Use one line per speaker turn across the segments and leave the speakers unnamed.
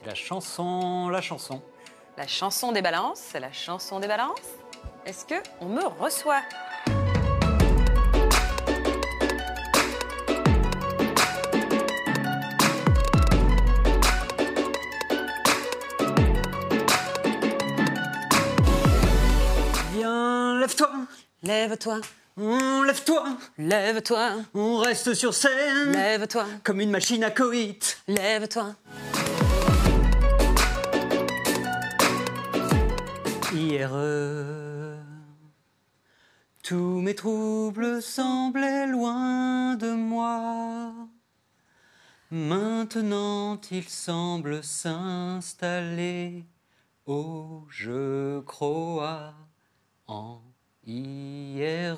C'est la chanson, la chanson.
La chanson des balances, c'est la chanson des balances. Est-ce que on me reçoit?
Viens, lève-toi,
Lève-toi,
on lève-toi,
lève-toi,
on reste sur scène
lève-toi,
comme une machine à coït.
lève-toi.
Hier, tous mes troubles semblaient loin de moi. Maintenant, ils semblent s'installer. Oh, je crois en hier.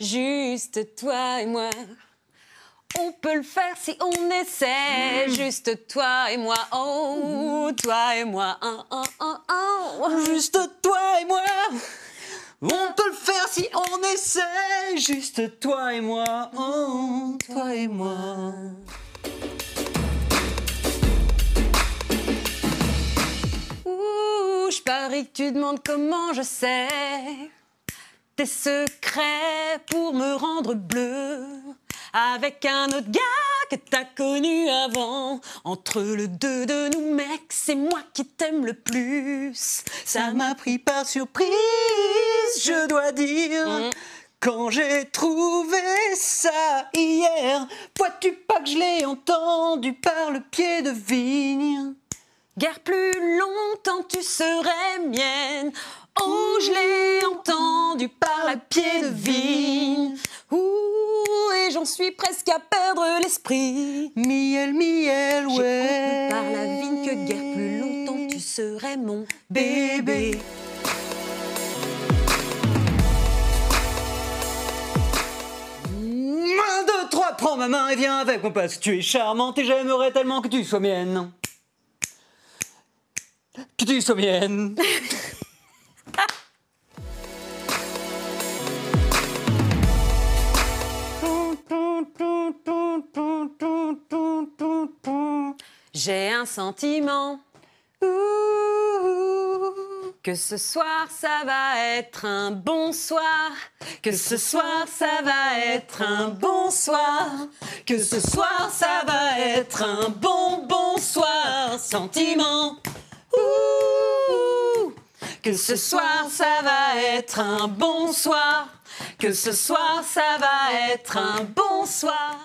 Juste toi et moi. On peut le faire si on essaie. Juste toi et moi. Oh, toi et moi. Oh, oh, oh, oh.
Juste toi et moi. On peut le faire si on essaie. Juste toi et moi. Oh, toi et moi.
Ouh, je parie que tu demandes comment je sais tes secrets pour me rendre bleu avec un autre gars que t'as connu avant. Entre le deux de nous, mec, c'est moi qui t'aime le plus.
Ça m'a pris par surprise, je dois dire.
Mm.
Quand j'ai trouvé ça hier, vois-tu pas que je l'ai entendu par le pied de vigne?
Guère plus longtemps tu serais mienne. Oh, je l'ai entendu par la pied de vigne. Ouh, et j'en suis presque à perdre l'esprit.
Miel, miel, ouais.
par la vigne que guère plus longtemps tu serais mon bébé.
Un, deux, trois, prends ma main et viens avec moi parce que tu es charmante et j'aimerais tellement que tu sois mienne. Que tu sois mienne.
J'ai un sentiment. Que ce soir ça va être un bon soir. Que ce soir ça va être un bon soir. Que ce soir ça va être un bon bon soir. Sentiment. Que ce soir ça va être un bon soir. Que ce soir ça va être un bon soir.